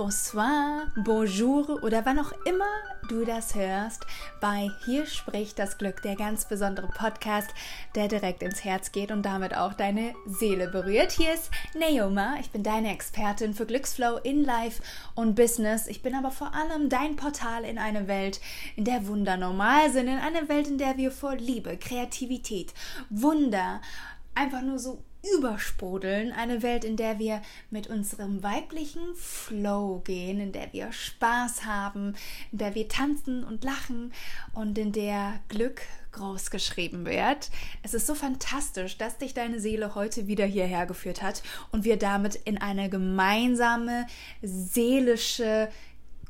bonsoir, bonjour oder wann auch immer du das hörst, bei Hier spricht das Glück, der ganz besondere Podcast, der direkt ins Herz geht und damit auch deine Seele berührt. Hier ist Naoma, ich bin deine Expertin für Glücksflow in Life und Business. Ich bin aber vor allem dein Portal in eine Welt, in der Wunder normal sind, in eine Welt, in der wir vor Liebe, Kreativität, Wunder, einfach nur so übersprudeln. Eine Welt, in der wir mit unserem weiblichen Flow gehen, in der wir Spaß haben, in der wir tanzen und lachen und in der Glück groß geschrieben wird. Es ist so fantastisch, dass dich deine Seele heute wieder hierher geführt hat und wir damit in eine gemeinsame seelische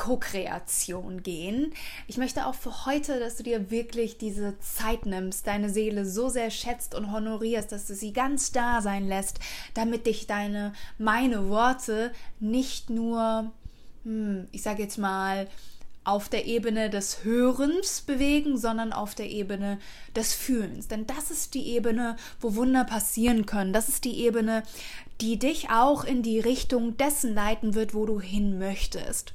Co-Kreation gehen. Ich möchte auch für heute, dass du dir wirklich diese Zeit nimmst, deine Seele so sehr schätzt und honorierst, dass du sie ganz da sein lässt, damit dich deine, meine Worte nicht nur, hm, ich sage jetzt mal, auf der Ebene des Hörens bewegen, sondern auf der Ebene des Fühlens. Denn das ist die Ebene, wo Wunder passieren können. Das ist die Ebene, die dich auch in die Richtung dessen leiten wird, wo du hin möchtest.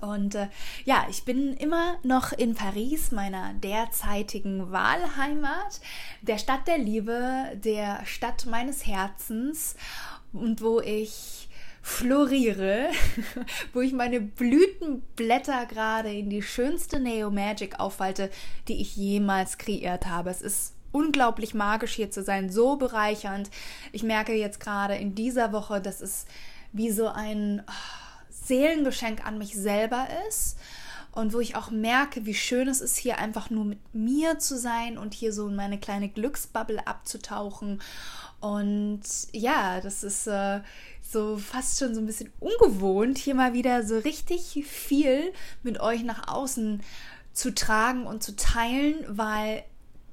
Und äh, ja, ich bin immer noch in Paris, meiner derzeitigen Wahlheimat, der Stadt der Liebe, der Stadt meines Herzens und wo ich floriere, wo ich meine Blütenblätter gerade in die schönste Neo Magic aufwalte, die ich jemals kreiert habe. Es ist unglaublich magisch hier zu sein, so bereichernd. Ich merke jetzt gerade in dieser Woche, dass es wie so ein oh, Seelengeschenk an mich selber ist und wo ich auch merke, wie schön es ist, hier einfach nur mit mir zu sein und hier so in meine kleine Glücksbubble abzutauchen. Und ja, das ist äh, so fast schon so ein bisschen ungewohnt, hier mal wieder so richtig viel mit euch nach außen zu tragen und zu teilen, weil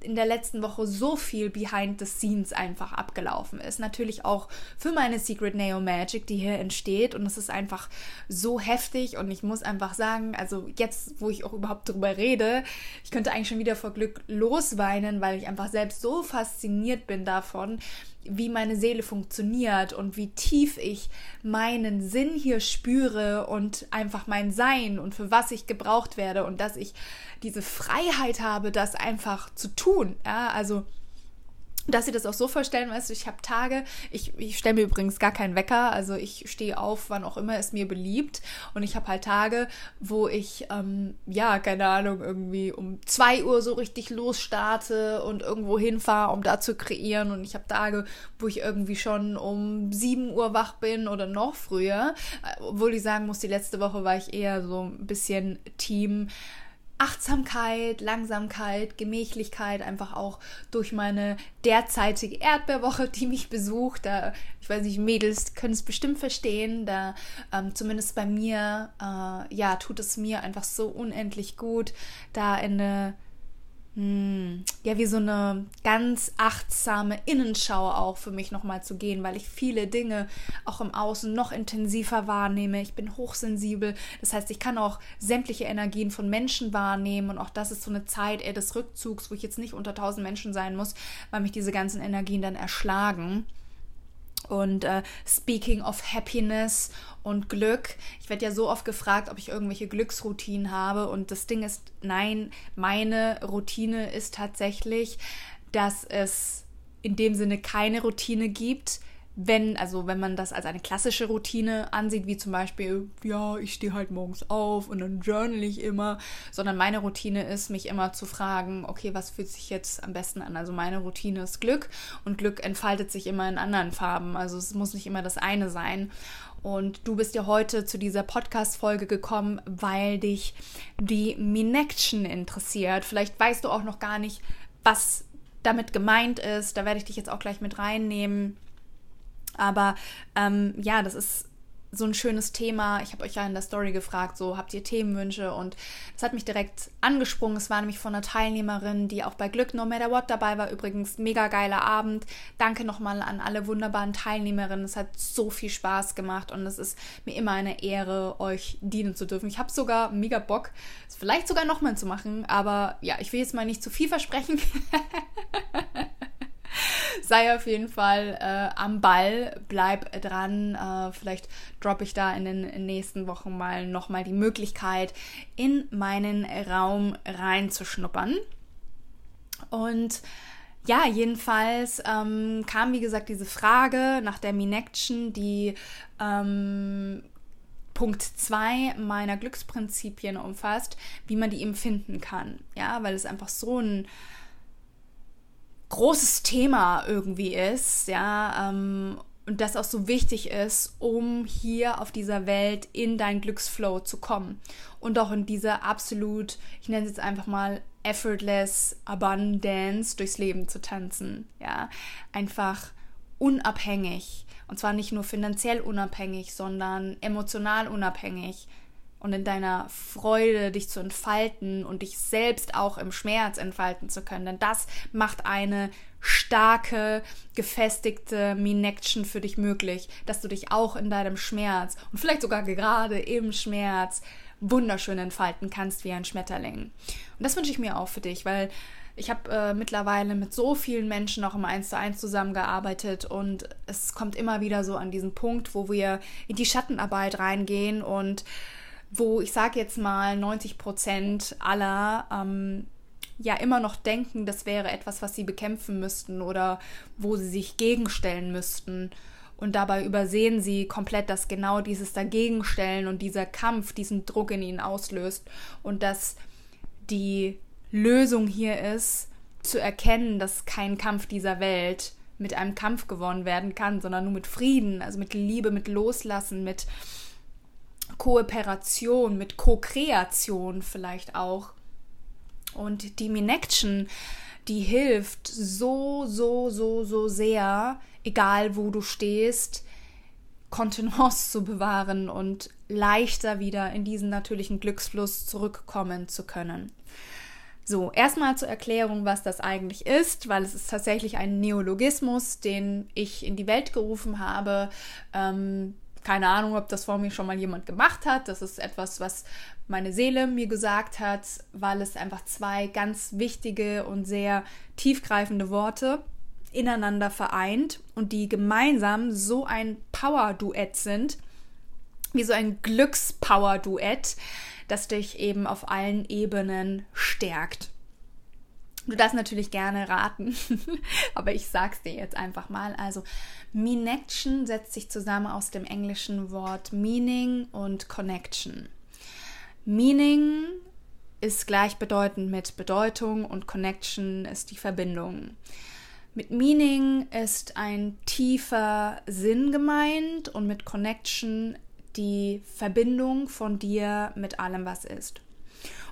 in der letzten Woche so viel behind the scenes einfach abgelaufen ist. Natürlich auch für meine Secret Neo Magic, die hier entsteht. Und es ist einfach so heftig. Und ich muss einfach sagen, also jetzt, wo ich auch überhaupt drüber rede, ich könnte eigentlich schon wieder vor Glück losweinen, weil ich einfach selbst so fasziniert bin davon, wie meine Seele funktioniert und wie tief ich meinen Sinn hier spüre und einfach mein Sein und für was ich gebraucht werde und dass ich diese Freiheit habe, das einfach zu tun. Ja, also dass sie das auch so vorstellen, weißt du, ich habe Tage, ich, ich stelle mir übrigens gar keinen Wecker, also ich stehe auf, wann auch immer es mir beliebt. Und ich habe halt Tage, wo ich, ähm, ja, keine Ahnung, irgendwie um zwei Uhr so richtig losstarte und irgendwo hinfahre, um da zu kreieren. Und ich habe Tage, wo ich irgendwie schon um sieben Uhr wach bin oder noch früher, obwohl ich sagen muss, die letzte Woche war ich eher so ein bisschen Team, Achtsamkeit, Langsamkeit, Gemächlichkeit, einfach auch durch meine derzeitige Erdbeerwoche, die mich besucht. Da, ich weiß nicht, Mädels können es bestimmt verstehen. Da ähm, zumindest bei mir, äh, ja, tut es mir einfach so unendlich gut, da in eine ja, wie so eine ganz achtsame Innenschau auch für mich nochmal zu gehen, weil ich viele Dinge auch im Außen noch intensiver wahrnehme. Ich bin hochsensibel. Das heißt, ich kann auch sämtliche Energien von Menschen wahrnehmen und auch das ist so eine Zeit eher des Rückzugs, wo ich jetzt nicht unter tausend Menschen sein muss, weil mich diese ganzen Energien dann erschlagen. Und äh, speaking of happiness und Glück, ich werde ja so oft gefragt, ob ich irgendwelche Glücksroutinen habe. Und das Ding ist, nein, meine Routine ist tatsächlich, dass es in dem Sinne keine Routine gibt, wenn, also wenn man das als eine klassische Routine ansieht, wie zum Beispiel, ja, ich stehe halt morgens auf und dann journal ich immer, sondern meine Routine ist, mich immer zu fragen, okay, was fühlt sich jetzt am besten an? Also meine Routine ist Glück und Glück entfaltet sich immer in anderen Farben. Also es muss nicht immer das eine sein. Und du bist ja heute zu dieser Podcast-Folge gekommen, weil dich die Minection interessiert. Vielleicht weißt du auch noch gar nicht, was damit gemeint ist. Da werde ich dich jetzt auch gleich mit reinnehmen aber ähm, ja, das ist so ein schönes Thema. Ich habe euch ja in der Story gefragt, so habt ihr Themenwünsche und das hat mich direkt angesprungen. Es war nämlich von einer Teilnehmerin, die auch bei Glück No Matter What dabei war. Übrigens mega geiler Abend. Danke nochmal an alle wunderbaren Teilnehmerinnen. Es hat so viel Spaß gemacht und es ist mir immer eine Ehre, euch dienen zu dürfen. Ich habe sogar mega Bock, es vielleicht sogar nochmal zu machen, aber ja, ich will jetzt mal nicht zu viel versprechen. sei auf jeden Fall äh, am Ball, bleib dran. Äh, vielleicht droppe ich da in den nächsten Wochen mal nochmal die Möglichkeit, in meinen Raum reinzuschnuppern. Und ja, jedenfalls ähm, kam, wie gesagt, diese Frage nach der Minection, die ähm, Punkt 2 meiner Glücksprinzipien umfasst, wie man die empfinden kann. Ja, weil es einfach so ein großes Thema irgendwie ist, ja, ähm, und das auch so wichtig ist, um hier auf dieser Welt in dein Glücksflow zu kommen und auch in diese absolut, ich nenne es jetzt einfach mal effortless Abundance durchs Leben zu tanzen, ja, einfach unabhängig. Und zwar nicht nur finanziell unabhängig, sondern emotional unabhängig, und in deiner Freude dich zu entfalten und dich selbst auch im Schmerz entfalten zu können. Denn das macht eine starke, gefestigte Minection für dich möglich, dass du dich auch in deinem Schmerz und vielleicht sogar gerade im Schmerz wunderschön entfalten kannst wie ein Schmetterling. Und das wünsche ich mir auch für dich, weil ich habe äh, mittlerweile mit so vielen Menschen auch im 1 zu 1 zusammengearbeitet und es kommt immer wieder so an diesen Punkt, wo wir in die Schattenarbeit reingehen und wo ich sage jetzt mal 90 Prozent aller ähm, ja immer noch denken, das wäre etwas, was sie bekämpfen müssten oder wo sie sich gegenstellen müssten. Und dabei übersehen sie komplett, dass genau dieses Dagegenstellen und dieser Kampf diesen Druck in ihnen auslöst und dass die Lösung hier ist, zu erkennen, dass kein Kampf dieser Welt mit einem Kampf gewonnen werden kann, sondern nur mit Frieden, also mit Liebe, mit Loslassen, mit Kooperation, mit Co-Kreation vielleicht auch. Und die Minection, die hilft so, so, so, so sehr, egal wo du stehst, Kontenance zu bewahren und leichter wieder in diesen natürlichen Glücksfluss zurückkommen zu können. So, erstmal zur Erklärung, was das eigentlich ist, weil es ist tatsächlich ein Neologismus, den ich in die Welt gerufen habe. Ähm, keine Ahnung, ob das vor mir schon mal jemand gemacht hat. Das ist etwas, was meine Seele mir gesagt hat, weil es einfach zwei ganz wichtige und sehr tiefgreifende Worte ineinander vereint und die gemeinsam so ein Power-Duett sind, wie so ein Glücks-Power-Duett, das dich eben auf allen Ebenen stärkt. Du darfst natürlich gerne raten, aber ich sag's dir jetzt einfach mal. Also, Minection setzt sich zusammen aus dem englischen Wort Meaning und Connection. Meaning ist gleichbedeutend mit Bedeutung und Connection ist die Verbindung. Mit Meaning ist ein tiefer Sinn gemeint und mit Connection die Verbindung von dir mit allem, was ist.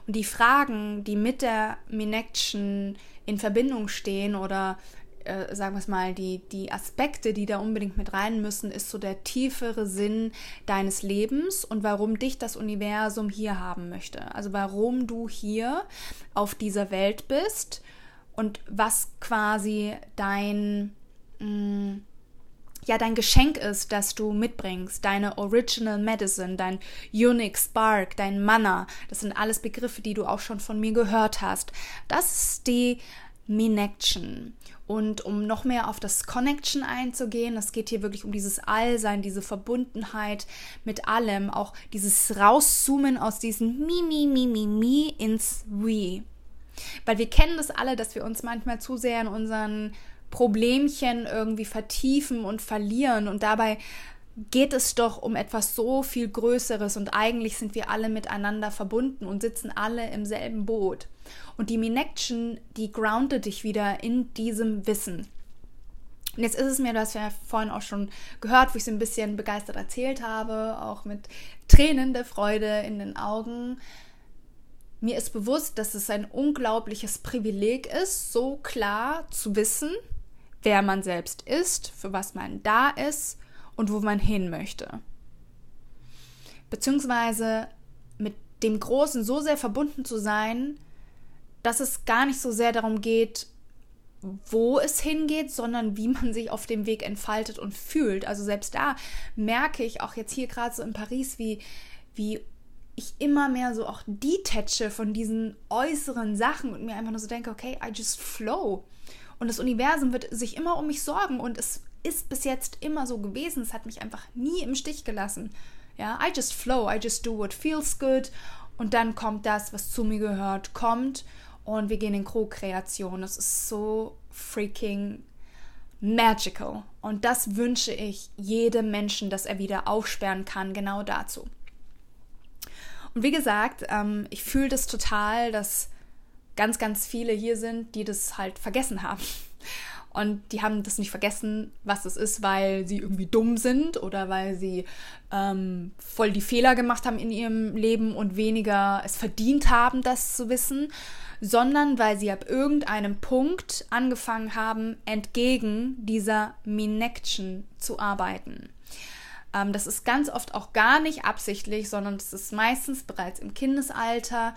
Und die Fragen, die mit der Minection in Verbindung stehen oder äh, sagen wir es mal, die, die Aspekte, die da unbedingt mit rein müssen, ist so der tiefere Sinn deines Lebens und warum dich das Universum hier haben möchte. Also warum du hier auf dieser Welt bist und was quasi dein mh, mm, ja dein Geschenk ist, das du mitbringst, deine Original Medicine, dein Unique Spark, dein Mana, das sind alles Begriffe, die du auch schon von mir gehört hast. Das ist die Minection. Und um noch mehr auf das Connection einzugehen, es geht hier wirklich um dieses Allsein, diese Verbundenheit mit allem, auch dieses Rauszoomen aus diesem Mi, Mi, Mi, Mi, Mi ins We. Weil wir kennen das alle, dass wir uns manchmal zu sehr in unseren Problemchen irgendwie vertiefen und verlieren und dabei geht es doch um etwas so viel Größeres und eigentlich sind wir alle miteinander verbunden und sitzen alle im selben Boot. Und die Minection, die groundet dich wieder in diesem Wissen. Und jetzt ist es mir, das wir vorhin auch schon gehört, wo ich so ein bisschen begeistert erzählt habe, auch mit Tränen der Freude in den Augen. Mir ist bewusst, dass es ein unglaubliches Privileg ist, so klar zu wissen, wer man selbst ist, für was man da ist und wo man hin möchte. beziehungsweise mit dem Großen so sehr verbunden zu sein, dass es gar nicht so sehr darum geht, wo es hingeht, sondern wie man sich auf dem Weg entfaltet und fühlt. Also selbst da merke ich auch jetzt hier gerade so in Paris, wie, wie ich immer mehr so auch detache von diesen äußeren Sachen und mir einfach nur so denke, okay, I just flow. Und das Universum wird sich immer um mich sorgen und es ist bis jetzt immer so gewesen. Es hat mich einfach nie im Stich gelassen. Ja, I just flow, I just do what feels good und dann kommt das, was zu mir gehört, kommt und wir gehen in Co-Kreation. Das ist so freaking magical. Und das wünsche ich jedem Menschen, dass er wieder aufsperren kann, genau dazu. Und wie gesagt, ähm, ich fühle das total, dass ganz, ganz viele hier sind, die das halt vergessen haben. Und die haben das nicht vergessen, was das ist, weil sie irgendwie dumm sind oder weil sie ähm, voll die Fehler gemacht haben in ihrem Leben und weniger es verdient haben, das zu wissen, sondern weil sie ab irgendeinem Punkt angefangen haben, entgegen dieser Minection zu arbeiten. Ähm, das ist ganz oft auch gar nicht absichtlich, sondern es ist meistens bereits im Kindesalter,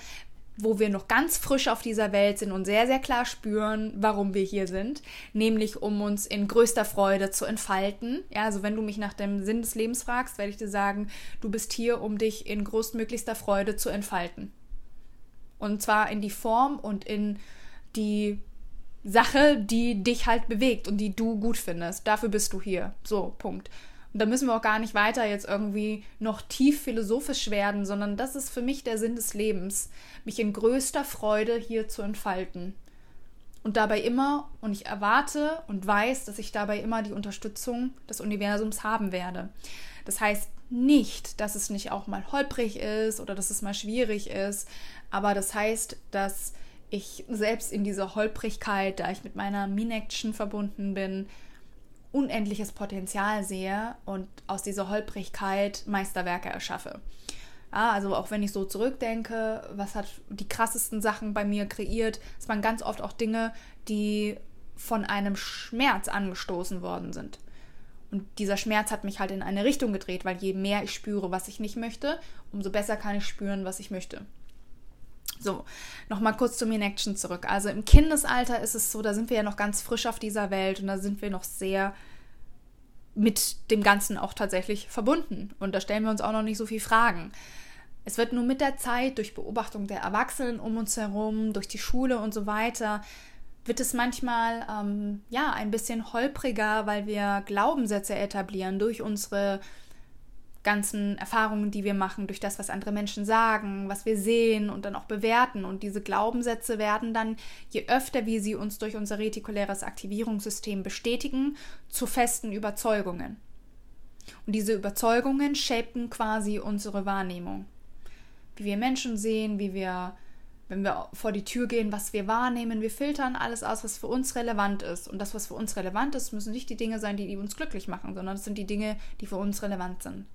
wo wir noch ganz frisch auf dieser Welt sind und sehr, sehr klar spüren, warum wir hier sind, nämlich um uns in größter Freude zu entfalten. Ja, also wenn du mich nach dem Sinn des Lebens fragst, werde ich dir sagen, du bist hier, um dich in größtmöglichster Freude zu entfalten. Und zwar in die Form und in die Sache, die dich halt bewegt und die du gut findest. Dafür bist du hier. So, Punkt. Und da müssen wir auch gar nicht weiter jetzt irgendwie noch tief philosophisch werden, sondern das ist für mich der Sinn des Lebens, mich in größter Freude hier zu entfalten. Und dabei immer, und ich erwarte und weiß, dass ich dabei immer die Unterstützung des Universums haben werde. Das heißt nicht, dass es nicht auch mal holprig ist oder dass es mal schwierig ist, aber das heißt, dass ich selbst in dieser Holprigkeit, da ich mit meiner Min-Action verbunden bin, unendliches Potenzial sehe und aus dieser Holprigkeit Meisterwerke erschaffe. Ja, also auch wenn ich so zurückdenke, was hat die krassesten Sachen bei mir kreiert, es waren ganz oft auch Dinge, die von einem Schmerz angestoßen worden sind. Und dieser Schmerz hat mich halt in eine Richtung gedreht, weil je mehr ich spüre, was ich nicht möchte, umso besser kann ich spüren, was ich möchte. So, nochmal kurz zum In-Action zurück. Also im Kindesalter ist es so, da sind wir ja noch ganz frisch auf dieser Welt und da sind wir noch sehr mit dem Ganzen auch tatsächlich verbunden. Und da stellen wir uns auch noch nicht so viel Fragen. Es wird nur mit der Zeit, durch Beobachtung der Erwachsenen um uns herum, durch die Schule und so weiter, wird es manchmal ähm, ja ein bisschen holpriger, weil wir Glaubenssätze etablieren durch unsere ganzen Erfahrungen, die wir machen, durch das, was andere Menschen sagen, was wir sehen und dann auch bewerten. Und diese Glaubenssätze werden dann, je öfter wir sie uns durch unser retikuläres Aktivierungssystem bestätigen, zu festen Überzeugungen. Und diese Überzeugungen shapen quasi unsere Wahrnehmung. Wie wir Menschen sehen, wie wir, wenn wir vor die Tür gehen, was wir wahrnehmen. Wir filtern alles aus, was für uns relevant ist. Und das, was für uns relevant ist, müssen nicht die Dinge sein, die, die uns glücklich machen, sondern es sind die Dinge, die für uns relevant sind.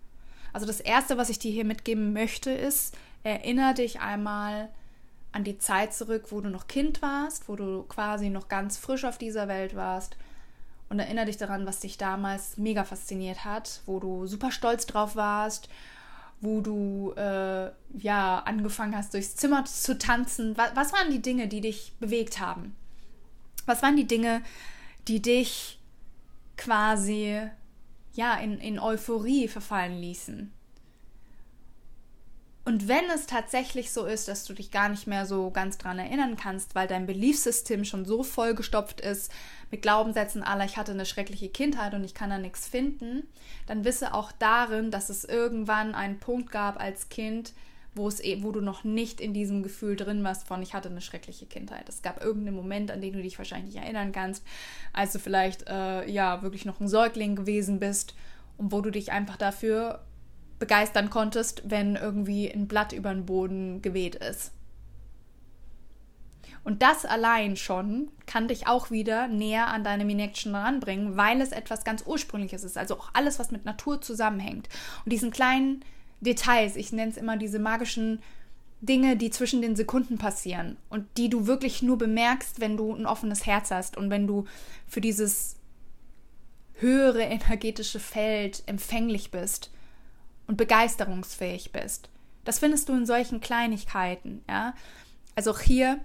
Also das Erste, was ich dir hier mitgeben möchte, ist, erinnere dich einmal an die Zeit zurück, wo du noch Kind warst, wo du quasi noch ganz frisch auf dieser Welt warst. Und erinnere dich daran, was dich damals mega fasziniert hat, wo du super stolz drauf warst, wo du äh, ja angefangen hast, durchs Zimmer zu tanzen. Was, was waren die Dinge, die dich bewegt haben? Was waren die Dinge, die dich quasi ja, in, in Euphorie verfallen ließen. Und wenn es tatsächlich so ist, dass du dich gar nicht mehr so ganz dran erinnern kannst, weil dein Beliefssystem schon so vollgestopft ist mit Glaubenssätzen aller, ich hatte eine schreckliche Kindheit und ich kann da nichts finden, dann wisse auch darin, dass es irgendwann einen Punkt gab als Kind, wo es wo du noch nicht in diesem Gefühl drin warst von ich hatte eine schreckliche Kindheit. Es gab irgendeinen Moment, an den du dich wahrscheinlich nicht erinnern kannst, als du vielleicht äh, ja wirklich noch ein Säugling gewesen bist und wo du dich einfach dafür begeistern konntest, wenn irgendwie ein Blatt über den Boden geweht ist. Und das allein schon kann dich auch wieder näher an deine Minection ranbringen, weil es etwas ganz Ursprüngliches ist. Also auch alles, was mit Natur zusammenhängt. Und diesen kleinen Details, ich nenne es immer diese magischen Dinge, die zwischen den Sekunden passieren und die du wirklich nur bemerkst, wenn du ein offenes Herz hast und wenn du für dieses höhere energetische Feld empfänglich bist und begeisterungsfähig bist. Das findest du in solchen Kleinigkeiten, ja. Also auch hier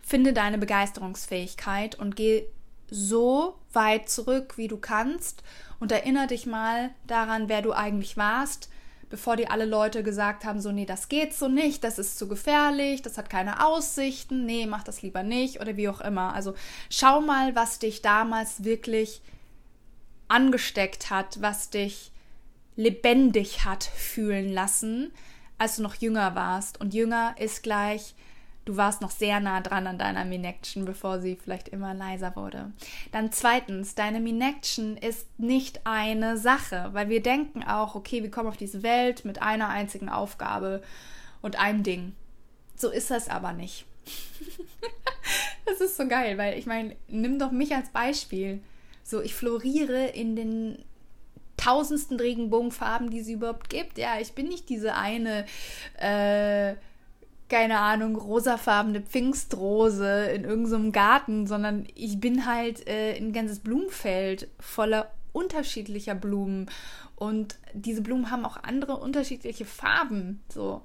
finde deine Begeisterungsfähigkeit und geh so weit zurück, wie du kannst und erinnere dich mal daran, wer du eigentlich warst, bevor dir alle Leute gesagt haben, so, nee, das geht so nicht, das ist zu gefährlich, das hat keine Aussichten, nee, mach das lieber nicht oder wie auch immer. Also schau mal, was dich damals wirklich angesteckt hat, was dich lebendig hat fühlen lassen, als du noch jünger warst. Und jünger ist gleich du warst noch sehr nah dran an deiner Minection, bevor sie vielleicht immer leiser wurde. Dann zweitens, deine Minection ist nicht eine Sache, weil wir denken auch, okay, wir kommen auf diese Welt mit einer einzigen Aufgabe und einem Ding. So ist das aber nicht. das ist so geil, weil ich meine, nimm doch mich als Beispiel. So, ich floriere in den tausendsten Regenbogenfarben, die es überhaupt gibt. Ja, ich bin nicht diese eine äh, keine Ahnung, rosafarbene Pfingstrose in irgendeinem Garten, sondern ich bin halt äh, ein ganzes Blumenfeld voller unterschiedlicher Blumen. Und diese Blumen haben auch andere unterschiedliche Farben. So.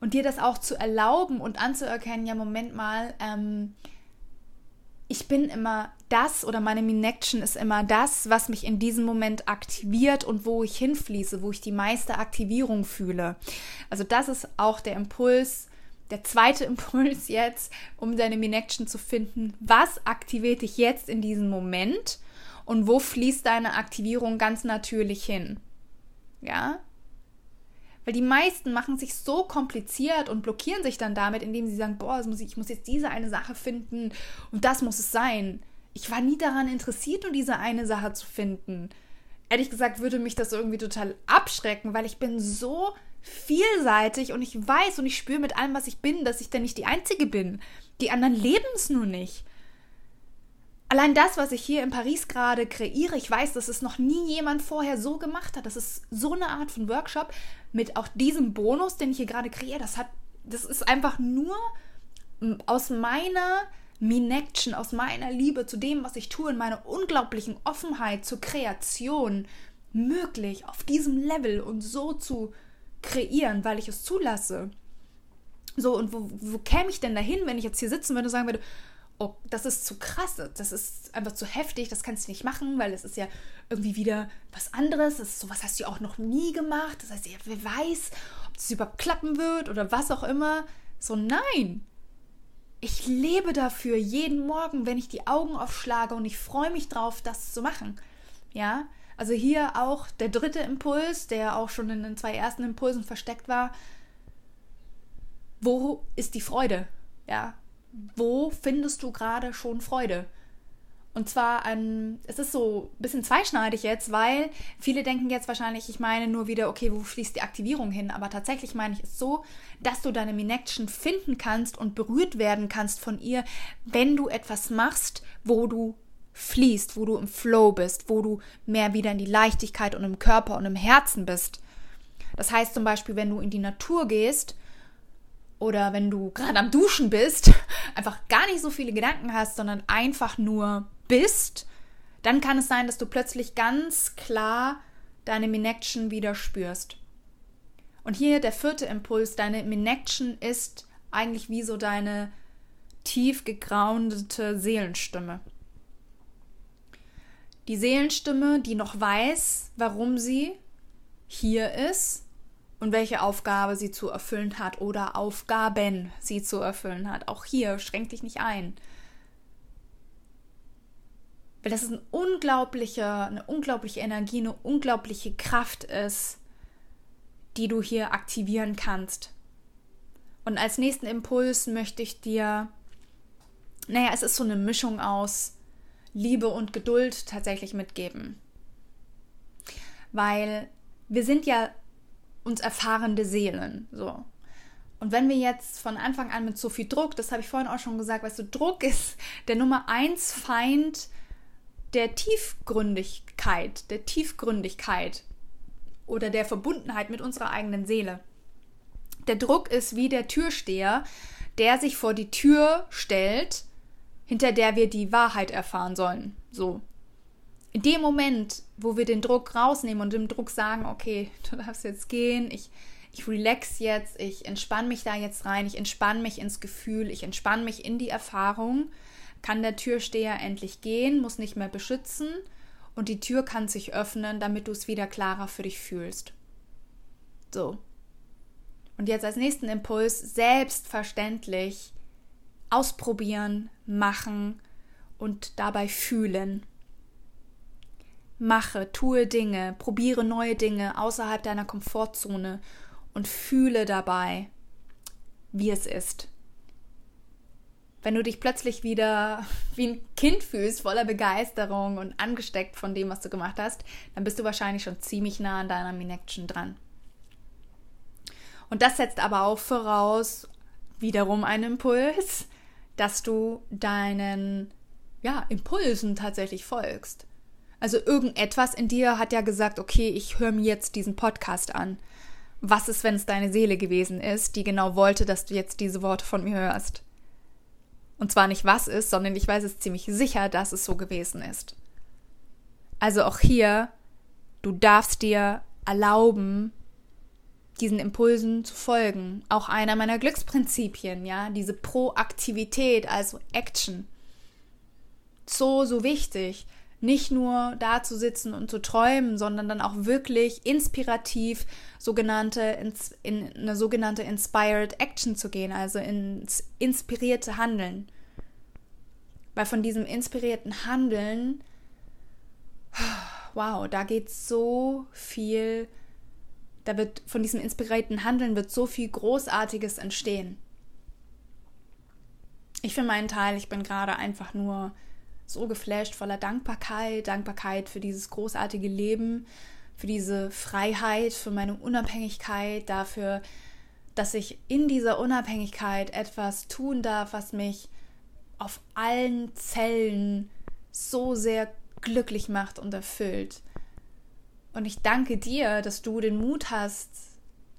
Und dir das auch zu erlauben und anzuerkennen, ja, Moment mal, ähm, ich bin immer das oder meine Minection ist immer das, was mich in diesem Moment aktiviert und wo ich hinfließe, wo ich die meiste Aktivierung fühle. Also das ist auch der Impuls, der zweite Impuls jetzt, um deine Minection zu finden. Was aktiviert dich jetzt in diesem Moment und wo fließt deine Aktivierung ganz natürlich hin? Ja? Weil die meisten machen sich so kompliziert und blockieren sich dann damit, indem sie sagen, boah, muss ich, ich muss jetzt diese eine Sache finden und das muss es sein. Ich war nie daran interessiert, nur diese eine Sache zu finden. Ehrlich gesagt würde mich das irgendwie total abschrecken, weil ich bin so vielseitig und ich weiß und ich spüre mit allem, was ich bin, dass ich da nicht die Einzige bin. Die anderen leben es nur nicht. Allein das, was ich hier in Paris gerade kreiere, ich weiß, dass es noch nie jemand vorher so gemacht hat. Das ist so eine Art von Workshop mit auch diesem Bonus, den ich hier gerade kreiere. Das hat, das ist einfach nur aus meiner Minection, aus meiner Liebe zu dem, was ich tue, in meiner unglaublichen Offenheit zur Kreation möglich, auf diesem Level und so zu kreieren, weil ich es zulasse. So, und wo, wo käme ich denn dahin, wenn ich jetzt hier sitzen würde und sagen würde, oh, das ist zu krass, das ist einfach zu heftig, das kannst du nicht machen, weil es ist ja irgendwie wieder was anderes, das ist, sowas hast du auch noch nie gemacht, das heißt, wer weiß, ob das überhaupt klappen wird oder was auch immer. So, nein, ich lebe dafür jeden Morgen, wenn ich die Augen aufschlage und ich freue mich drauf, das zu machen. Ja, also hier auch der dritte Impuls, der auch schon in den zwei ersten Impulsen versteckt war. Wo ist die Freude? Ja, wo findest du gerade schon Freude? Und zwar an, es ist so ein bisschen zweischneidig jetzt, weil viele denken jetzt wahrscheinlich, ich meine nur wieder, okay, wo fließt die Aktivierung hin? Aber tatsächlich meine ich es so, dass du deine Minection finden kannst und berührt werden kannst von ihr, wenn du etwas machst, wo du fließt, wo du im Flow bist, wo du mehr wieder in die Leichtigkeit und im Körper und im Herzen bist. Das heißt zum Beispiel, wenn du in die Natur gehst oder wenn du gerade am Duschen bist, einfach gar nicht so viele Gedanken hast, sondern einfach nur bist, dann kann es sein, dass du plötzlich ganz klar deine Minection wieder spürst. Und hier der vierte Impuls, deine Minection ist eigentlich wie so deine tief gegroundete Seelenstimme. Die Seelenstimme, die noch weiß, warum sie hier ist und welche Aufgabe sie zu erfüllen hat oder Aufgaben sie zu erfüllen hat. Auch hier schränk dich nicht ein. Weil das ist ein unglaublicher, eine unglaubliche Energie, eine unglaubliche Kraft ist, die du hier aktivieren kannst. Und als nächsten Impuls möchte ich dir, naja, es ist so eine Mischung aus Liebe und Geduld tatsächlich mitgeben. Weil wir sind ja uns erfahrene Seelen, so. Und wenn wir jetzt von Anfang an mit so viel Druck, das habe ich vorhin auch schon gesagt, weißt du, Druck ist der Nummer eins Feind der Tiefgründigkeit, der Tiefgründigkeit oder der Verbundenheit mit unserer eigenen Seele. Der Druck ist wie der Türsteher, der sich vor die Tür stellt hinter der wir die Wahrheit erfahren sollen. So. in dem Moment, wo wir den Druck rausnehmen und dem Druck sagen, okay, du darfst jetzt gehen, ich, ich relax jetzt, ich entspanne mich da jetzt rein, ich entspanne mich ins Gefühl, ich entspanne mich in die Erfahrung, kann der Türsteher endlich gehen, muss nicht mehr beschützen und die Tür kann sich öffnen, damit du es wieder klarer für dich fühlst. So. Und jetzt als nächsten Impuls selbstverständlich ausprobieren, machen und dabei fühlen. Mache, tue Dinge, probiere neue Dinge außerhalb deiner Komfortzone und fühle dabei, wie es ist. Wenn du dich plötzlich wieder wie ein Kind fühlst, voller Begeisterung und angesteckt von dem, was du gemacht hast, dann bist du wahrscheinlich schon ziemlich nah an deiner Minection dran. Und das setzt aber auch voraus, wiederum einen Impuls, dass du deinen ja, Impulsen tatsächlich folgst. Also irgendetwas in dir hat ja gesagt, okay, ich höre mir jetzt diesen Podcast an. Was ist, wenn es deine Seele gewesen ist, die genau wollte, dass du jetzt diese Worte von mir hörst? Und zwar nicht was ist, sondern ich weiß es ziemlich sicher, dass es so gewesen ist. Also auch hier, du darfst dir erlauben, diesen Impulsen zu folgen. Auch einer meiner Glücksprinzipien, ja, diese Proaktivität, also Action. So, so wichtig. Nicht nur da zu sitzen und zu träumen, sondern dann auch wirklich inspirativ sogenannte, in eine sogenannte Inspired Action zu gehen, also ins inspirierte Handeln. Weil von diesem inspirierten Handeln, wow, da geht so viel da wird von diesem inspirierten Handeln wird so viel Großartiges entstehen. Ich für meinen Teil, ich bin gerade einfach nur so geflasht voller Dankbarkeit, Dankbarkeit für dieses großartige Leben, für diese Freiheit, für meine Unabhängigkeit, dafür, dass ich in dieser Unabhängigkeit etwas tun darf, was mich auf allen Zellen so sehr glücklich macht und erfüllt. Und ich danke dir, dass du den Mut hast,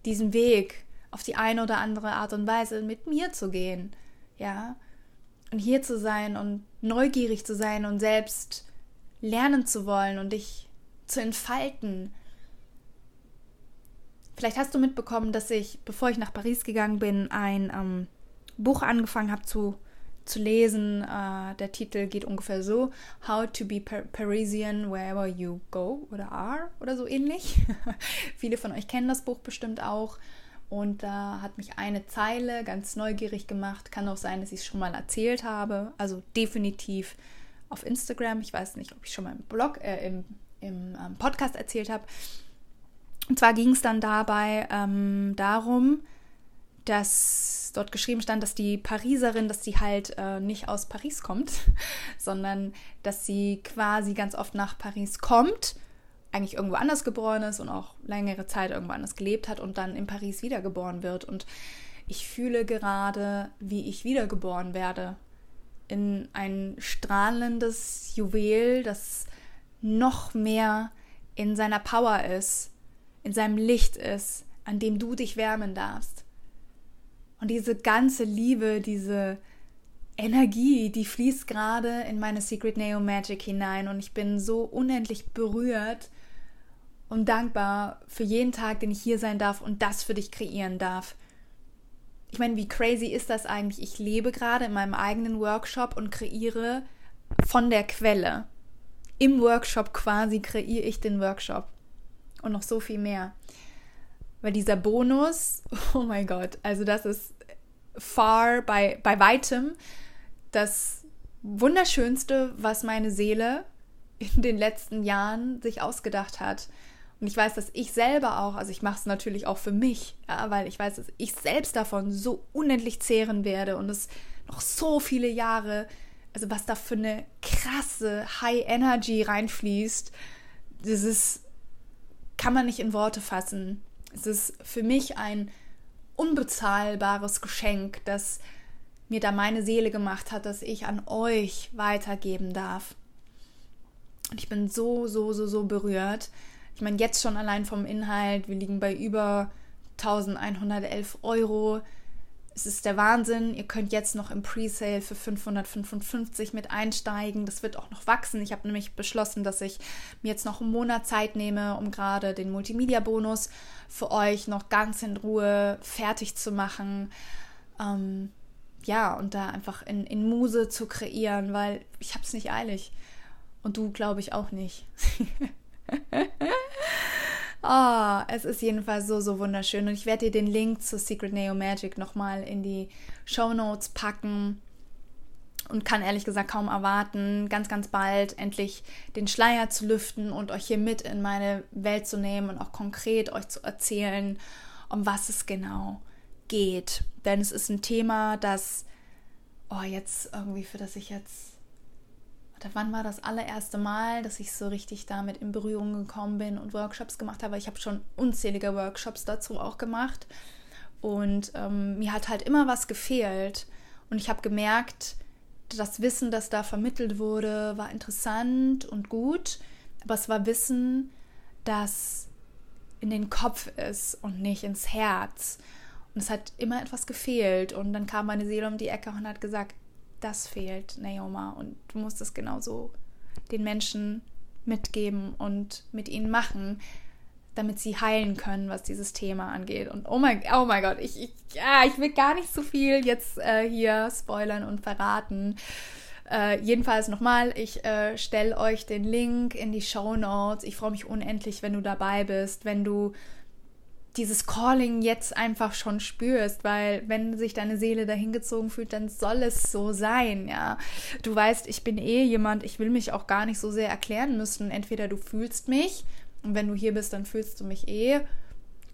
diesen Weg auf die eine oder andere Art und Weise mit mir zu gehen. Ja. Und hier zu sein und neugierig zu sein und selbst lernen zu wollen und dich zu entfalten. Vielleicht hast du mitbekommen, dass ich, bevor ich nach Paris gegangen bin, ein ähm, Buch angefangen habe zu zu lesen. Uh, der Titel geht ungefähr so: How to be Parisian wherever you go oder are oder so ähnlich. Viele von euch kennen das Buch bestimmt auch. Und da hat mich eine Zeile ganz neugierig gemacht. Kann auch sein, dass ich es schon mal erzählt habe. Also definitiv auf Instagram. Ich weiß nicht, ob ich schon mal im Blog, äh, im, im ähm, Podcast erzählt habe. Und zwar ging es dann dabei ähm, darum, dass dort geschrieben stand, dass die Pariserin, dass sie halt äh, nicht aus Paris kommt, sondern dass sie quasi ganz oft nach Paris kommt, eigentlich irgendwo anders geboren ist und auch längere Zeit irgendwo anders gelebt hat und dann in Paris wiedergeboren wird. Und ich fühle gerade, wie ich wiedergeboren werde in ein strahlendes Juwel, das noch mehr in seiner Power ist, in seinem Licht ist, an dem du dich wärmen darfst. Und diese ganze Liebe, diese Energie, die fließt gerade in meine Secret Neo Magic hinein und ich bin so unendlich berührt und dankbar für jeden Tag, den ich hier sein darf und das für dich kreieren darf. Ich meine, wie crazy ist das eigentlich? Ich lebe gerade in meinem eigenen Workshop und kreiere von der Quelle. Im Workshop quasi kreiere ich den Workshop und noch so viel mehr. Weil dieser Bonus, oh mein Gott, also das ist far bei, bei weitem das Wunderschönste, was meine Seele in den letzten Jahren sich ausgedacht hat. Und ich weiß, dass ich selber auch, also ich mache es natürlich auch für mich, ja, weil ich weiß, dass ich selbst davon so unendlich zehren werde und es noch so viele Jahre, also was da für eine krasse High Energy reinfließt, das ist, kann man nicht in Worte fassen. Es ist für mich ein unbezahlbares Geschenk, das mir da meine Seele gemacht hat, das ich an euch weitergeben darf. Und ich bin so, so, so, so berührt. Ich meine, jetzt schon allein vom Inhalt, wir liegen bei über 1111 Euro. Es ist der Wahnsinn. Ihr könnt jetzt noch im Presale für 555 mit einsteigen. Das wird auch noch wachsen. Ich habe nämlich beschlossen, dass ich mir jetzt noch einen Monat Zeit nehme, um gerade den Multimedia-Bonus für euch noch ganz in Ruhe fertig zu machen. Ähm, ja, und da einfach in, in Muse zu kreieren, weil ich habe es nicht eilig. Und du, glaube ich, auch nicht. Oh, es ist jedenfalls so, so wunderschön. Und ich werde dir den Link zu Secret Neo Magic nochmal in die Show Notes packen. Und kann ehrlich gesagt kaum erwarten, ganz, ganz bald endlich den Schleier zu lüften und euch hier mit in meine Welt zu nehmen und auch konkret euch zu erzählen, um was es genau geht. Denn es ist ein Thema, das, oh, jetzt irgendwie, für das ich jetzt wann war das allererste Mal, dass ich so richtig damit in Berührung gekommen bin und Workshops gemacht habe. Ich habe schon unzählige Workshops dazu auch gemacht. Und ähm, mir hat halt immer was gefehlt. Und ich habe gemerkt, das Wissen, das da vermittelt wurde, war interessant und gut. Aber es war Wissen, das in den Kopf ist und nicht ins Herz. Und es hat immer etwas gefehlt. Und dann kam meine Seele um die Ecke und hat gesagt, das fehlt, Naoma. Und du musst es genauso den Menschen mitgeben und mit ihnen machen, damit sie heilen können, was dieses Thema angeht. Und oh mein, oh mein Gott, ich, ich, ja, ich will gar nicht so viel jetzt äh, hier spoilern und verraten. Äh, jedenfalls nochmal, ich äh, stelle euch den Link in die Show Notes. Ich freue mich unendlich, wenn du dabei bist, wenn du dieses Calling jetzt einfach schon spürst, weil wenn sich deine Seele dahingezogen fühlt, dann soll es so sein, ja. Du weißt, ich bin eh jemand, ich will mich auch gar nicht so sehr erklären müssen. Entweder du fühlst mich und wenn du hier bist, dann fühlst du mich eh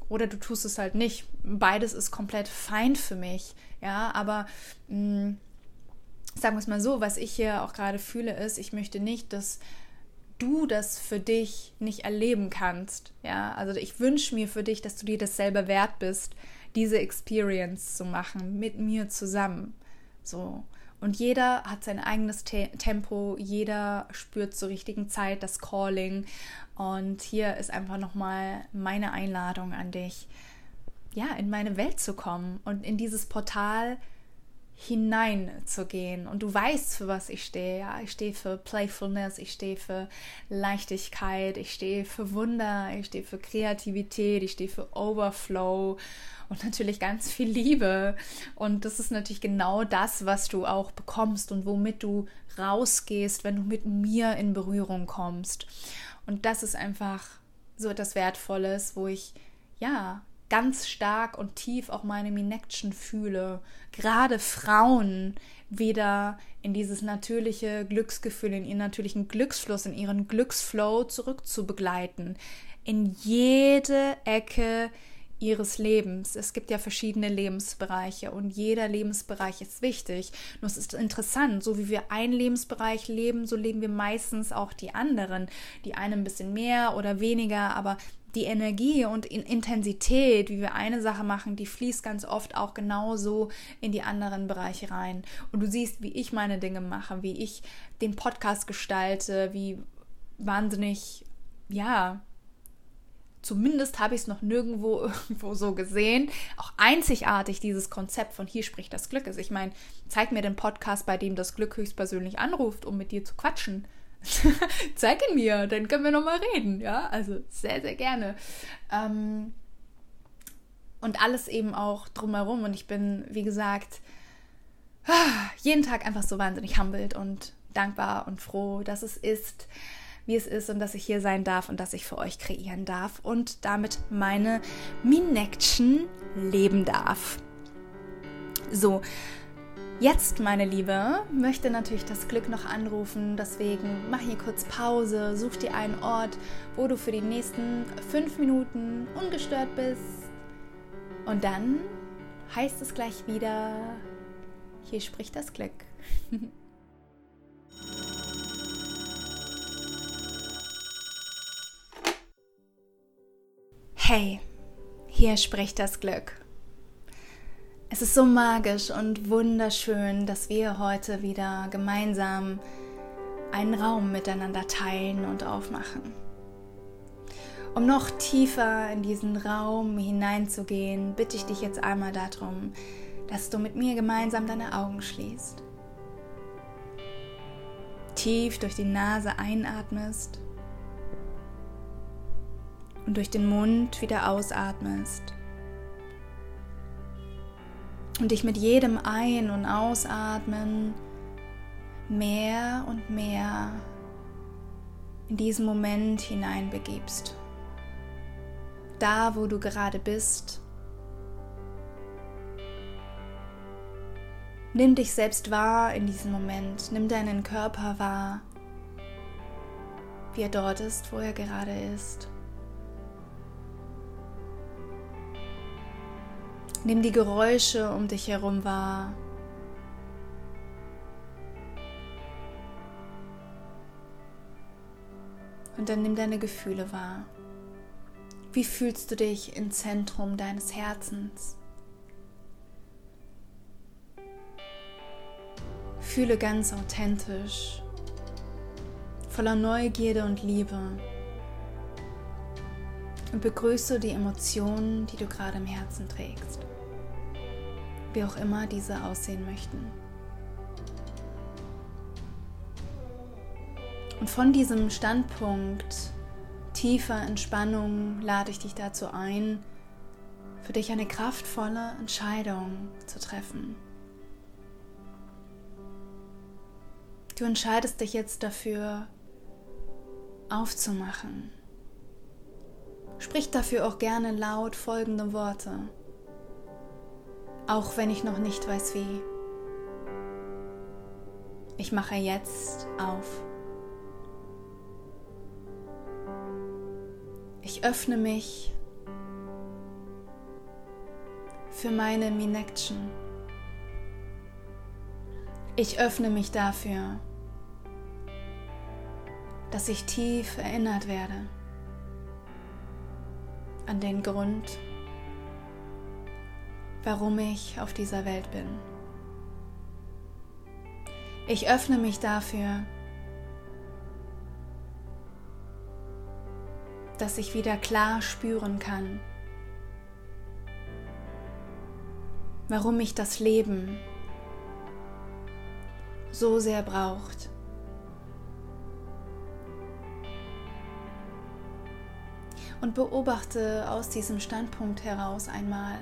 oder du tust es halt nicht. Beides ist komplett fein für mich, ja, aber mh, mm, sagen wir es mal so, was ich hier auch gerade fühle, ist, ich möchte nicht, dass du das für dich nicht erleben kannst. Ja, also ich wünsche mir für dich, dass du dir das selber wert bist, diese Experience zu machen mit mir zusammen. So. Und jeder hat sein eigenes Te Tempo, jeder spürt zur richtigen Zeit das Calling. Und hier ist einfach nochmal meine Einladung an dich, ja, in meine Welt zu kommen und in dieses Portal hineinzugehen. Und du weißt, für was ich stehe. Ja, ich stehe für Playfulness, ich stehe für Leichtigkeit, ich stehe für Wunder, ich stehe für Kreativität, ich stehe für Overflow und natürlich ganz viel Liebe. Und das ist natürlich genau das, was du auch bekommst und womit du rausgehst, wenn du mit mir in Berührung kommst. Und das ist einfach so etwas Wertvolles, wo ich ja ganz stark und tief auch meine Minection fühle, gerade Frauen wieder in dieses natürliche Glücksgefühl, in ihren natürlichen Glücksfluss, in ihren Glücksflow zurückzubegleiten. In jede Ecke ihres Lebens. Es gibt ja verschiedene Lebensbereiche und jeder Lebensbereich ist wichtig. Nur es ist interessant, so wie wir einen Lebensbereich leben, so leben wir meistens auch die anderen. Die einen ein bisschen mehr oder weniger, aber die Energie und Intensität, wie wir eine Sache machen, die fließt ganz oft auch genauso in die anderen Bereiche rein. Und du siehst, wie ich meine Dinge mache, wie ich den Podcast gestalte, wie wahnsinnig, ja, zumindest habe ich es noch nirgendwo irgendwo so gesehen, auch einzigartig dieses Konzept von hier spricht das Glück ist. Ich meine, zeig mir den Podcast, bei dem das Glück höchstpersönlich anruft, um mit dir zu quatschen. zeig ihn mir, dann können wir nochmal reden. Ja, also sehr, sehr gerne. Ähm, und alles eben auch drumherum. Und ich bin, wie gesagt, jeden Tag einfach so wahnsinnig humbled und dankbar und froh, dass es ist, wie es ist und dass ich hier sein darf und dass ich für euch kreieren darf und damit meine Minection leben darf. So, Jetzt, meine Liebe, möchte natürlich das Glück noch anrufen, deswegen mach hier kurz Pause, such dir einen Ort, wo du für die nächsten fünf Minuten ungestört bist. Und dann heißt es gleich wieder, hier spricht das Glück. hey, hier spricht das Glück. Es ist so magisch und wunderschön, dass wir heute wieder gemeinsam einen Raum miteinander teilen und aufmachen. Um noch tiefer in diesen Raum hineinzugehen, bitte ich dich jetzt einmal darum, dass du mit mir gemeinsam deine Augen schließt. Tief durch die Nase einatmest und durch den Mund wieder ausatmest. Und dich mit jedem Ein- und Ausatmen mehr und mehr in diesen Moment hineinbegibst. Da, wo du gerade bist, Nimm dich selbst wahr in diesem Moment. Nimm deinen Körper wahr, wie er dort ist, wo er gerade ist. Nimm die Geräusche um dich herum wahr. Und dann nimm deine Gefühle wahr. Wie fühlst du dich im Zentrum deines Herzens? Fühle ganz authentisch, voller Neugierde und Liebe und begrüße die Emotionen, die du gerade im Herzen trägst, wie auch immer diese aussehen möchten. Und von diesem Standpunkt tiefer Entspannung lade ich dich dazu ein, für dich eine kraftvolle Entscheidung zu treffen. Du entscheidest dich jetzt dafür, aufzumachen. Sprich dafür auch gerne laut folgende Worte, auch wenn ich noch nicht weiß wie. Ich mache jetzt auf. Ich öffne mich für meine Minection. Ich öffne mich dafür, dass ich tief erinnert werde an den Grund, warum ich auf dieser Welt bin. Ich öffne mich dafür, dass ich wieder klar spüren kann, warum mich das Leben so sehr braucht. Und beobachte aus diesem Standpunkt heraus einmal,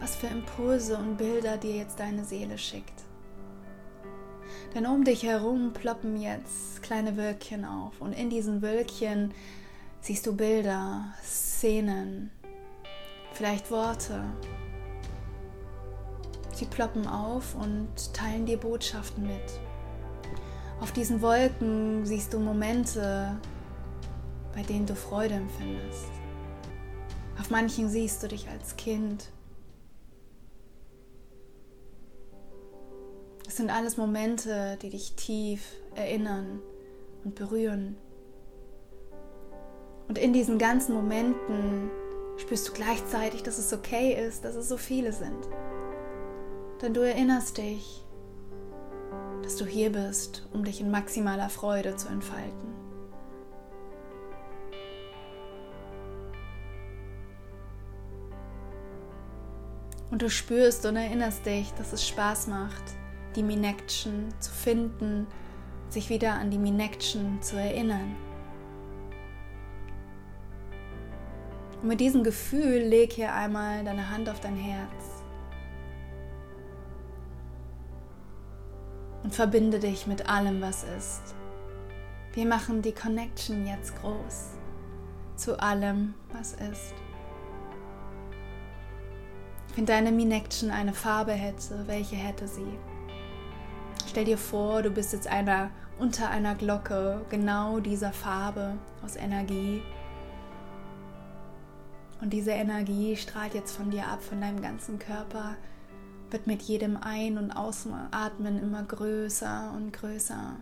was für Impulse und Bilder dir jetzt deine Seele schickt. Denn um dich herum ploppen jetzt kleine Wölkchen auf und in diesen Wölkchen siehst du Bilder, Szenen, vielleicht Worte. Sie ploppen auf und teilen dir Botschaften mit. Auf diesen Wolken siehst du Momente, bei denen du Freude empfindest. Auf manchen siehst du dich als Kind. Es sind alles Momente, die dich tief erinnern und berühren. Und in diesen ganzen Momenten spürst du gleichzeitig, dass es okay ist, dass es so viele sind. Denn du erinnerst dich, dass du hier bist, um dich in maximaler Freude zu entfalten. Und du spürst und erinnerst dich, dass es Spaß macht, die Minection zu finden, sich wieder an die Minection zu erinnern. Und mit diesem Gefühl leg hier einmal deine Hand auf dein Herz und verbinde dich mit allem, was ist. Wir machen die Connection jetzt groß zu allem, was ist. Wenn deine Minection eine Farbe hätte, welche hätte sie? Stell dir vor, du bist jetzt einer unter einer Glocke genau dieser Farbe aus Energie. Und diese Energie strahlt jetzt von dir ab, von deinem ganzen Körper, wird mit jedem Ein- und Ausatmen immer größer und größer.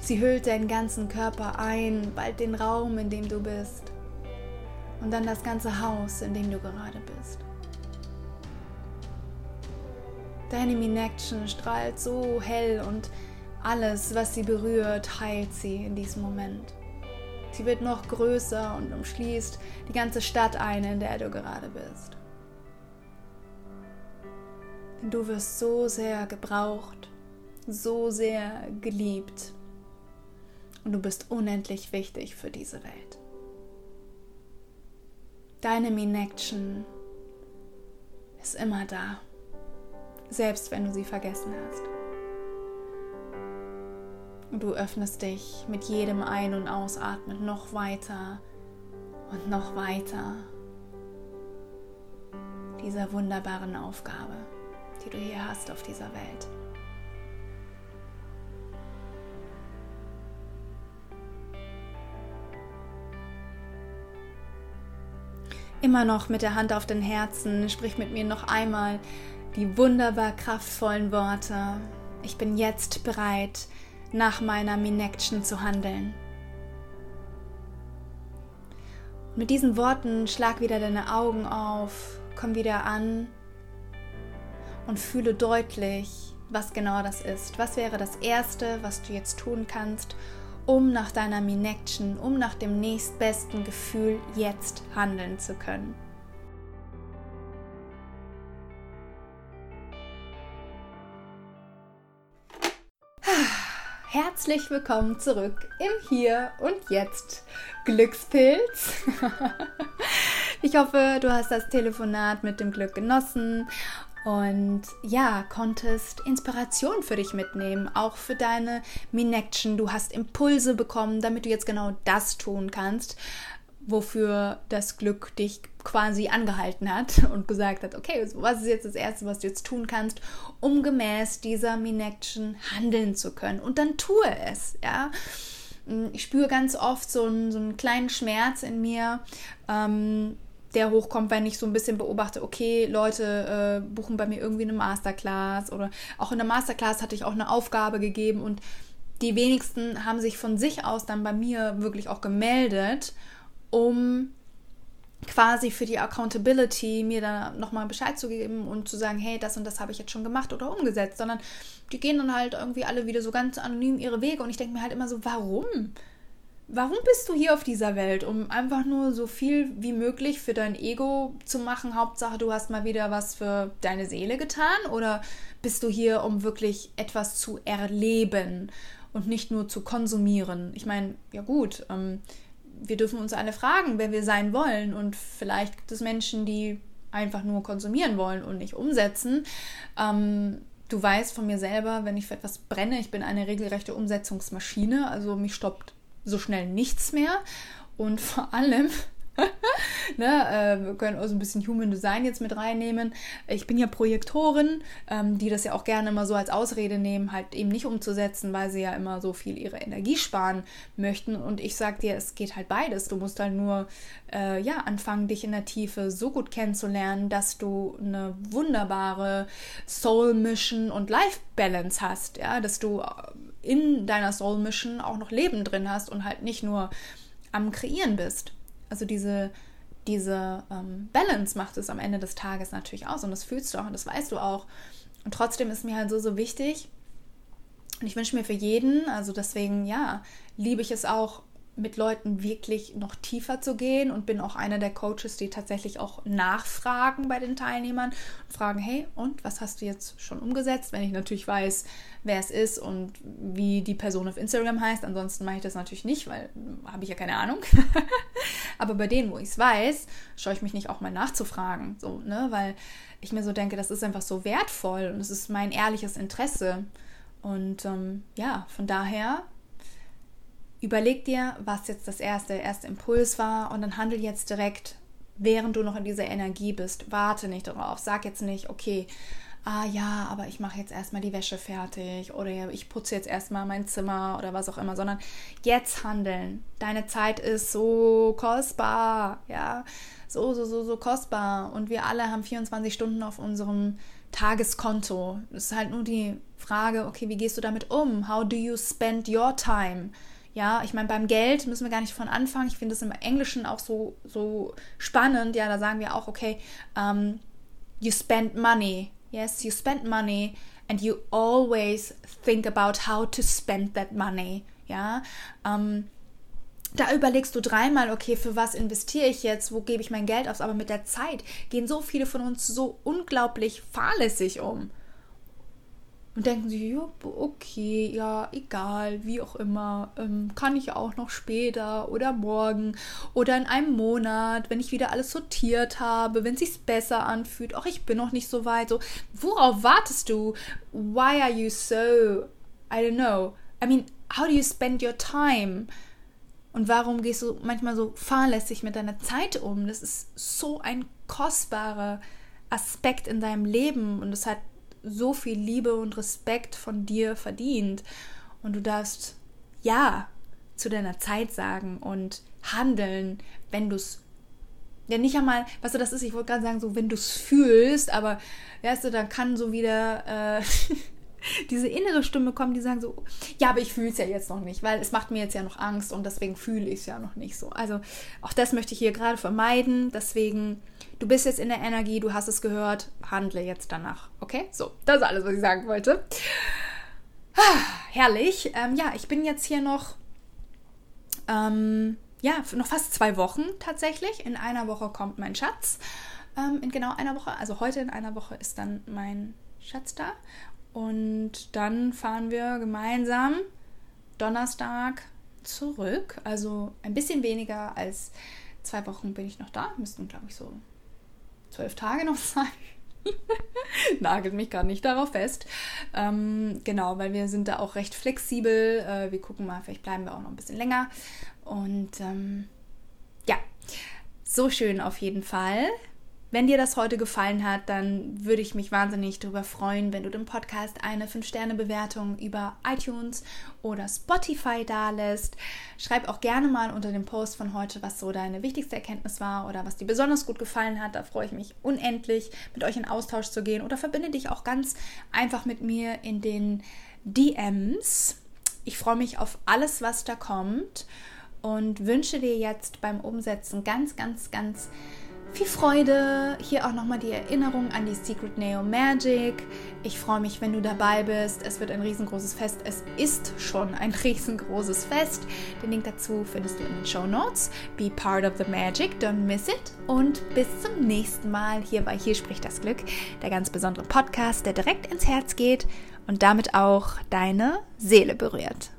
Sie hüllt deinen ganzen Körper ein, bald den Raum, in dem du bist und dann das ganze Haus, in dem du gerade bist. Deine Minection strahlt so hell und alles, was sie berührt, heilt sie in diesem Moment. Sie wird noch größer und umschließt die ganze Stadt ein, in der du gerade bist. Denn du wirst so sehr gebraucht, so sehr geliebt und du bist unendlich wichtig für diese Welt. Deine Minection ist immer da, selbst wenn du sie vergessen hast. Und du öffnest dich mit jedem Ein- und Ausatmen noch weiter und noch weiter dieser wunderbaren Aufgabe, die du hier hast auf dieser Welt. Immer noch mit der Hand auf den Herzen, sprich mit mir noch einmal die wunderbar kraftvollen Worte. Ich bin jetzt bereit, nach meiner Minection zu handeln. mit diesen Worten schlag wieder deine Augen auf, komm wieder an und fühle deutlich, was genau das ist. Was wäre das Erste, was du jetzt tun kannst, um nach deiner Minection, um nach dem nächstbesten Gefühl jetzt handeln zu können. Herzlich willkommen zurück im Hier und Jetzt Glückspilz. Ich hoffe, du hast das Telefonat mit dem Glück genossen und ja, konntest Inspiration für dich mitnehmen, auch für deine Minection. Du hast Impulse bekommen, damit du jetzt genau das tun kannst, wofür das Glück dich quasi angehalten hat und gesagt hat, okay, was ist jetzt das Erste, was du jetzt tun kannst, um gemäß dieser Minection handeln zu können. Und dann tue es, ja. Ich spüre ganz oft so einen, so einen kleinen Schmerz in mir, ähm, der hochkommt, wenn ich so ein bisschen beobachte, okay, Leute äh, buchen bei mir irgendwie eine Masterclass oder auch in der Masterclass hatte ich auch eine Aufgabe gegeben und die wenigsten haben sich von sich aus dann bei mir wirklich auch gemeldet, um quasi für die Accountability mir da nochmal Bescheid zu geben und zu sagen, hey, das und das habe ich jetzt schon gemacht oder umgesetzt, sondern die gehen dann halt irgendwie alle wieder so ganz anonym ihre Wege und ich denke mir halt immer so, warum? Warum bist du hier auf dieser Welt? Um einfach nur so viel wie möglich für dein Ego zu machen. Hauptsache, du hast mal wieder was für deine Seele getan? Oder bist du hier, um wirklich etwas zu erleben und nicht nur zu konsumieren? Ich meine, ja gut, ähm, wir dürfen uns alle fragen, wer wir sein wollen. Und vielleicht gibt es Menschen, die einfach nur konsumieren wollen und nicht umsetzen. Ähm, du weißt von mir selber, wenn ich für etwas brenne, ich bin eine regelrechte Umsetzungsmaschine. Also mich stoppt so schnell nichts mehr. Und vor allem, ne, äh, wir können auch so ein bisschen Human Design jetzt mit reinnehmen. Ich bin ja Projektorin, ähm, die das ja auch gerne immer so als Ausrede nehmen, halt eben nicht umzusetzen, weil sie ja immer so viel ihre Energie sparen möchten. Und ich sag dir, es geht halt beides. Du musst halt nur äh, ja, anfangen, dich in der Tiefe so gut kennenzulernen, dass du eine wunderbare Soul Mission und Life Balance hast, ja, dass du in deiner Soul Mission auch noch Leben drin hast und halt nicht nur am Kreieren bist. Also diese, diese ähm, Balance macht es am Ende des Tages natürlich aus und das fühlst du auch und das weißt du auch. Und trotzdem ist mir halt so, so wichtig, und ich wünsche mir für jeden, also deswegen, ja, liebe ich es auch, mit Leuten wirklich noch tiefer zu gehen und bin auch einer der Coaches, die tatsächlich auch nachfragen bei den Teilnehmern und fragen, hey, und was hast du jetzt schon umgesetzt? Wenn ich natürlich weiß, wer es ist und wie die Person auf Instagram heißt. Ansonsten mache ich das natürlich nicht, weil habe ich ja keine Ahnung. Aber bei denen, wo ich es weiß, schaue ich mich nicht auch mal nachzufragen, so, ne, weil ich mir so denke, das ist einfach so wertvoll und es ist mein ehrliches Interesse. Und ähm, ja, von daher Überleg dir, was jetzt das erste, erste Impuls war und dann handel jetzt direkt, während du noch in dieser Energie bist. Warte nicht darauf. Sag jetzt nicht, okay, ah ja, aber ich mache jetzt erstmal die Wäsche fertig oder ich putze jetzt erstmal mein Zimmer oder was auch immer, sondern jetzt handeln. Deine Zeit ist so kostbar, ja, so, so, so, so kostbar und wir alle haben 24 Stunden auf unserem Tageskonto. Es ist halt nur die Frage, okay, wie gehst du damit um? How do you spend your time? Ja, ich meine, beim Geld müssen wir gar nicht von anfangen. Ich finde es im Englischen auch so, so spannend. Ja, da sagen wir auch, okay, um, you spend money. Yes, you spend money and you always think about how to spend that money. Ja, um, da überlegst du dreimal, okay, für was investiere ich jetzt, wo gebe ich mein Geld aus, aber mit der Zeit gehen so viele von uns so unglaublich fahrlässig um. Und denken sie, ja, okay, ja, egal, wie auch immer, ähm, kann ich auch noch später oder morgen oder in einem Monat, wenn ich wieder alles sortiert habe, wenn es sich besser anfühlt, ach, ich bin noch nicht so weit, so, worauf wartest du? Why are you so, I don't know, I mean, how do you spend your time? Und warum gehst du manchmal so fahrlässig mit deiner Zeit um? Das ist so ein kostbarer Aspekt in deinem Leben und es hat so viel Liebe und Respekt von dir verdient. Und du darfst Ja zu deiner Zeit sagen und handeln, wenn du es ja nicht einmal, weißt du, das ist, ich wollte gerade sagen, so wenn du es fühlst, aber weißt du, dann kann so wieder äh, diese innere Stimme kommen, die sagen so, ja, aber ich fühle es ja jetzt noch nicht, weil es macht mir jetzt ja noch Angst und deswegen fühle ich es ja noch nicht so. Also auch das möchte ich hier gerade vermeiden. Deswegen, du bist jetzt in der Energie, du hast es gehört, handle jetzt danach. Okay? So, das ist alles, was ich sagen wollte. Ah, herrlich. Ähm, ja, ich bin jetzt hier noch, ähm, ja, noch fast zwei Wochen tatsächlich. In einer Woche kommt mein Schatz. Ähm, in genau einer Woche, also heute in einer Woche ist dann mein Schatz da. Und dann fahren wir gemeinsam Donnerstag zurück. Also ein bisschen weniger als zwei Wochen bin ich noch da. Müssten, glaube ich, so zwölf Tage noch sein. Nagelt mich gerade nicht darauf fest. Ähm, genau, weil wir sind da auch recht flexibel. Äh, wir gucken mal, vielleicht bleiben wir auch noch ein bisschen länger. Und ähm, ja, so schön auf jeden Fall. Wenn dir das heute gefallen hat, dann würde ich mich wahnsinnig darüber freuen, wenn du dem Podcast eine 5-Sterne-Bewertung über iTunes oder Spotify dalässt. Schreib auch gerne mal unter dem Post von heute, was so deine wichtigste Erkenntnis war oder was dir besonders gut gefallen hat. Da freue ich mich unendlich, mit euch in Austausch zu gehen oder verbinde dich auch ganz einfach mit mir in den DMs. Ich freue mich auf alles, was da kommt und wünsche dir jetzt beim Umsetzen ganz, ganz, ganz viel Freude. Hier auch nochmal die Erinnerung an die Secret Neo Magic. Ich freue mich, wenn du dabei bist. Es wird ein riesengroßes Fest. Es ist schon ein riesengroßes Fest. Den Link dazu findest du in den Show Notes. Be part of the magic, don't miss it. Und bis zum nächsten Mal hier bei Hier spricht das Glück, der ganz besondere Podcast, der direkt ins Herz geht und damit auch deine Seele berührt.